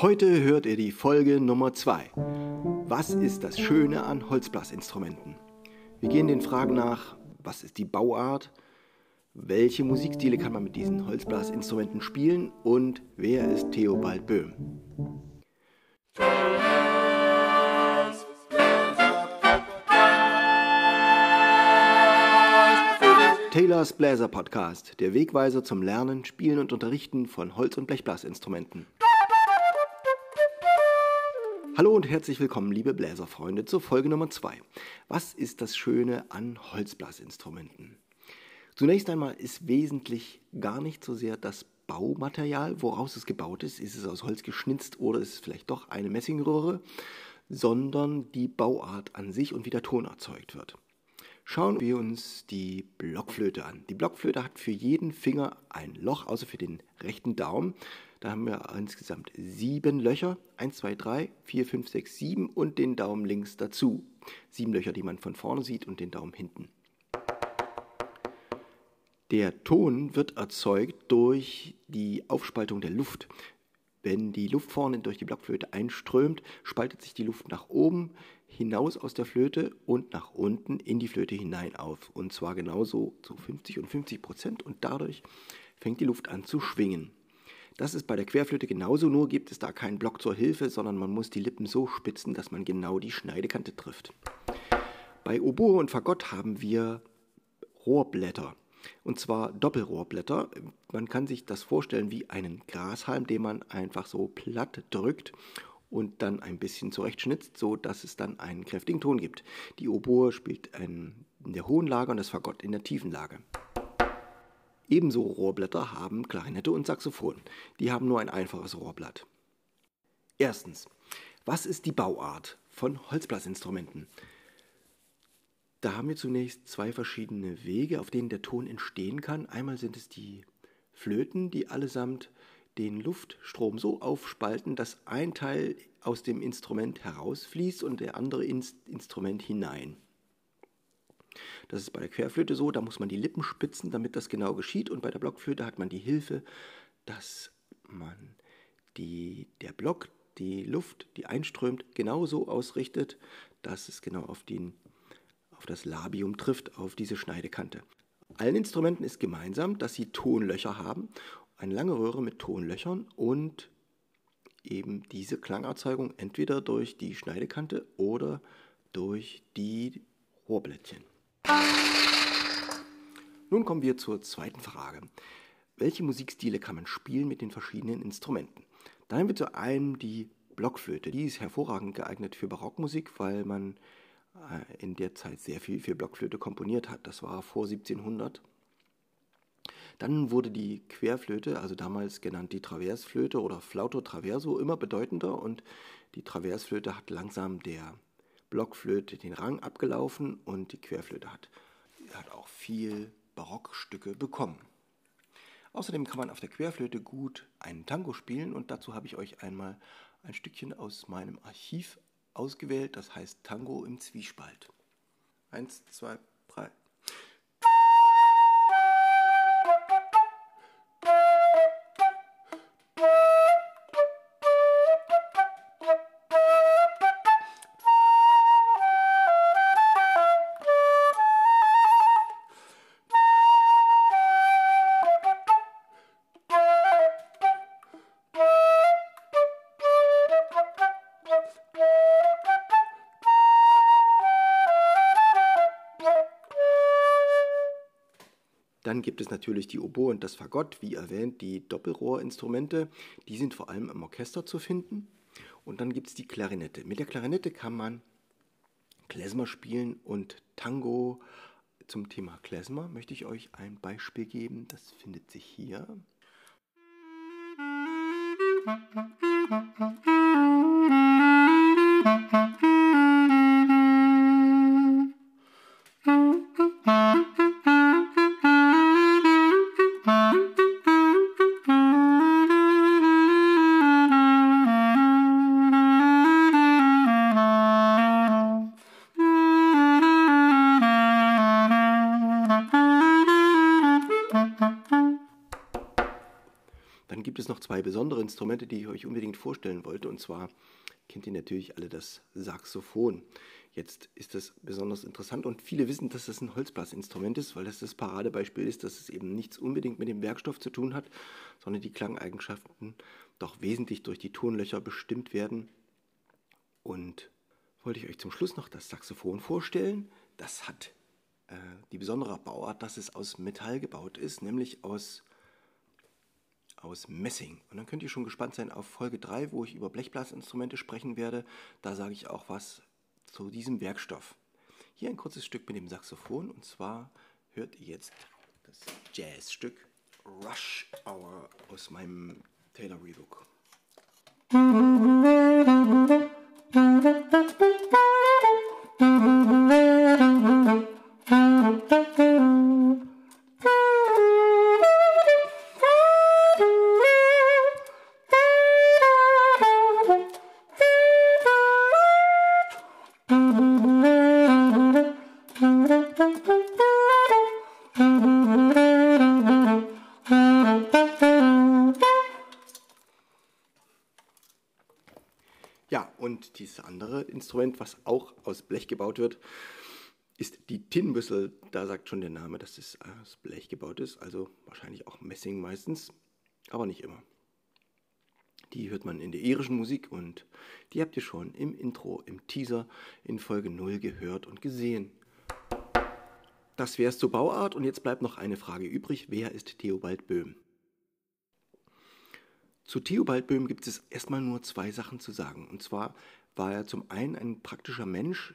Heute hört ihr die Folge Nummer 2. Was ist das Schöne an Holzblasinstrumenten? Wir gehen den Fragen nach, was ist die Bauart, welche Musikstile kann man mit diesen Holzblasinstrumenten spielen und wer ist Theobald Böhm? Taylors Bläser Podcast, der Wegweiser zum Lernen, Spielen und Unterrichten von Holz- und Blechblasinstrumenten. Hallo und herzlich willkommen, liebe Bläserfreunde, zur Folge Nummer 2. Was ist das Schöne an Holzblasinstrumenten? Zunächst einmal ist wesentlich gar nicht so sehr das Baumaterial, woraus es gebaut ist. Ist es aus Holz geschnitzt oder ist es vielleicht doch eine Messingröhre, sondern die Bauart an sich und wie der Ton erzeugt wird. Schauen wir uns die Blockflöte an. Die Blockflöte hat für jeden Finger ein Loch, außer für den rechten Daumen. Da haben wir insgesamt sieben Löcher. Eins, zwei, drei, vier, fünf, sechs, sieben und den Daumen links dazu. Sieben Löcher, die man von vorne sieht und den Daumen hinten. Der Ton wird erzeugt durch die Aufspaltung der Luft. Wenn die Luft vorne durch die Blockflöte einströmt, spaltet sich die Luft nach oben hinaus aus der Flöte und nach unten in die Flöte hinein auf. Und zwar genauso zu 50 und 50 Prozent und dadurch fängt die Luft an zu schwingen. Das ist bei der Querflöte genauso, nur gibt es da keinen Block zur Hilfe, sondern man muss die Lippen so spitzen, dass man genau die Schneidekante trifft. Bei Oboe und Fagott haben wir Rohrblätter. Und zwar Doppelrohrblätter. Man kann sich das vorstellen wie einen Grashalm, den man einfach so platt drückt und dann ein bisschen zurechtschnitzt, so dass es dann einen kräftigen Ton gibt. Die Oboe spielt in der hohen Lage und das Fagott in der tiefen Lage. Ebenso Rohrblätter haben Klarinette und Saxophon. Die haben nur ein einfaches Rohrblatt. Erstens, was ist die Bauart von Holzblasinstrumenten? Da haben wir zunächst zwei verschiedene Wege, auf denen der Ton entstehen kann. Einmal sind es die Flöten, die allesamt den Luftstrom so aufspalten, dass ein Teil aus dem Instrument herausfließt und der andere ins Instrument hinein. Das ist bei der Querflöte so, da muss man die Lippen spitzen, damit das genau geschieht. Und bei der Blockflöte hat man die Hilfe, dass man die, der Block, die Luft, die einströmt, genauso ausrichtet, dass es genau auf, den, auf das Labium trifft, auf diese Schneidekante. Allen Instrumenten ist gemeinsam, dass sie Tonlöcher haben, eine lange Röhre mit Tonlöchern und eben diese Klangerzeugung entweder durch die Schneidekante oder durch die Rohrblättchen. Nun kommen wir zur zweiten Frage. Welche Musikstile kann man spielen mit den verschiedenen Instrumenten? Da haben wir zu einem die Blockflöte. Die ist hervorragend geeignet für Barockmusik, weil man äh, in der Zeit sehr viel für Blockflöte komponiert hat. Das war vor 1700. Dann wurde die Querflöte, also damals genannt die Traversflöte oder Flauto Traverso, immer bedeutender und die Traversflöte hat langsam der Blockflöte den Rang abgelaufen und die Querflöte hat, hat auch viel Barockstücke bekommen. Außerdem kann man auf der Querflöte gut einen Tango spielen und dazu habe ich euch einmal ein Stückchen aus meinem Archiv ausgewählt, das heißt Tango im Zwiespalt. Eins, zwei, Dann gibt es natürlich die Oboe und das Fagott, wie erwähnt, die Doppelrohrinstrumente. Die sind vor allem im Orchester zu finden. Und dann gibt es die Klarinette. Mit der Klarinette kann man Klezmer spielen und Tango. Zum Thema Klezmer möchte ich euch ein Beispiel geben. Das findet sich hier. Noch zwei besondere Instrumente, die ich euch unbedingt vorstellen wollte. Und zwar kennt ihr natürlich alle das Saxophon. Jetzt ist das besonders interessant und viele wissen, dass das ein Holzblasinstrument ist, weil das das Paradebeispiel ist, dass es eben nichts unbedingt mit dem Werkstoff zu tun hat, sondern die Klangeigenschaften doch wesentlich durch die Tonlöcher bestimmt werden. Und wollte ich euch zum Schluss noch das Saxophon vorstellen. Das hat äh, die besondere Bauart, dass es aus Metall gebaut ist, nämlich aus aus Messing. Und dann könnt ihr schon gespannt sein auf Folge 3, wo ich über Blechblasinstrumente sprechen werde. Da sage ich auch was zu diesem Werkstoff. Hier ein kurzes Stück mit dem Saxophon und zwar hört ihr jetzt das Jazzstück Rush Hour aus meinem Taylor Rebook. Und dieses andere Instrument, was auch aus Blech gebaut wird, ist die Tin Whistle. Da sagt schon der Name, dass es aus Blech gebaut ist, also wahrscheinlich auch Messing meistens, aber nicht immer. Die hört man in der irischen Musik und die habt ihr schon im Intro, im Teaser in Folge 0 gehört und gesehen. Das wäre es zur Bauart und jetzt bleibt noch eine Frage übrig. Wer ist Theobald Böhm? Zu Theobald Böhm gibt es erstmal nur zwei Sachen zu sagen. Und zwar war er zum einen ein praktischer Mensch,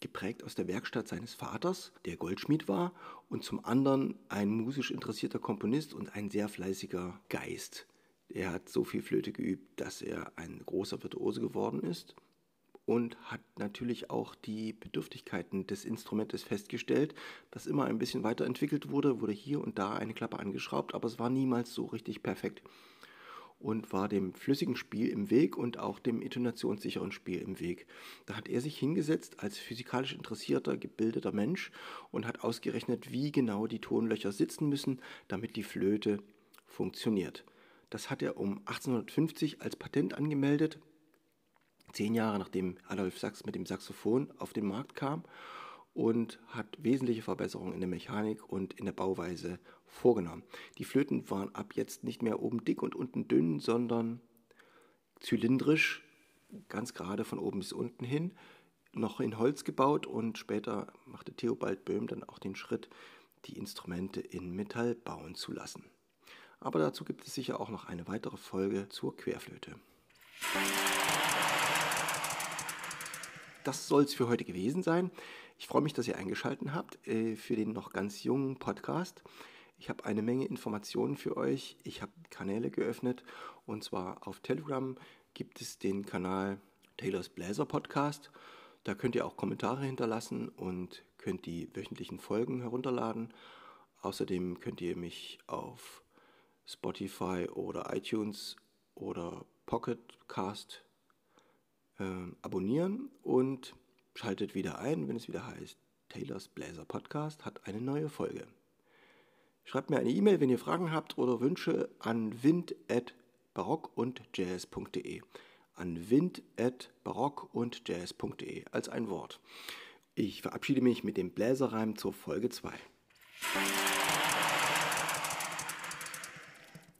geprägt aus der Werkstatt seines Vaters, der Goldschmied war, und zum anderen ein musisch interessierter Komponist und ein sehr fleißiger Geist. Er hat so viel Flöte geübt, dass er ein großer Virtuose geworden ist und hat natürlich auch die Bedürftigkeiten des Instrumentes festgestellt, das immer ein bisschen weiterentwickelt wurde, wurde hier und da eine Klappe angeschraubt, aber es war niemals so richtig perfekt und war dem flüssigen Spiel im Weg und auch dem intonationssicheren Spiel im Weg. Da hat er sich hingesetzt als physikalisch interessierter, gebildeter Mensch und hat ausgerechnet, wie genau die Tonlöcher sitzen müssen, damit die Flöte funktioniert. Das hat er um 1850 als Patent angemeldet, zehn Jahre nachdem Adolf Sachs mit dem Saxophon auf den Markt kam und hat wesentliche Verbesserungen in der Mechanik und in der Bauweise vorgenommen. Die Flöten waren ab jetzt nicht mehr oben dick und unten dünn, sondern zylindrisch, ganz gerade von oben bis unten hin, noch in Holz gebaut und später machte Theobald Böhm dann auch den Schritt, die Instrumente in Metall bauen zu lassen. Aber dazu gibt es sicher auch noch eine weitere Folge zur Querflöte. Das soll es für heute gewesen sein. Ich freue mich, dass ihr eingeschaltet habt äh, für den noch ganz jungen Podcast. Ich habe eine Menge Informationen für euch. Ich habe Kanäle geöffnet und zwar auf Telegram gibt es den Kanal Taylors Bläser Podcast. Da könnt ihr auch Kommentare hinterlassen und könnt die wöchentlichen Folgen herunterladen. Außerdem könnt ihr mich auf Spotify oder iTunes oder Pocket Cast äh, abonnieren und Schaltet wieder ein, wenn es wieder heißt, Taylors Bläser Podcast hat eine neue Folge. Schreibt mir eine E-Mail, wenn ihr Fragen habt oder Wünsche an wind.barockundjazz.de. An wind.barockundjazz.de als ein Wort. Ich verabschiede mich mit dem Bläserreim zur Folge 2.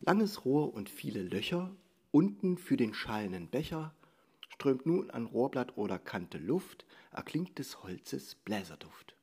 Langes Rohr und viele Löcher, unten für den schallenden Becher, strömt nun an Rohrblatt oder Kante Luft, erklingt des Holzes Bläserduft.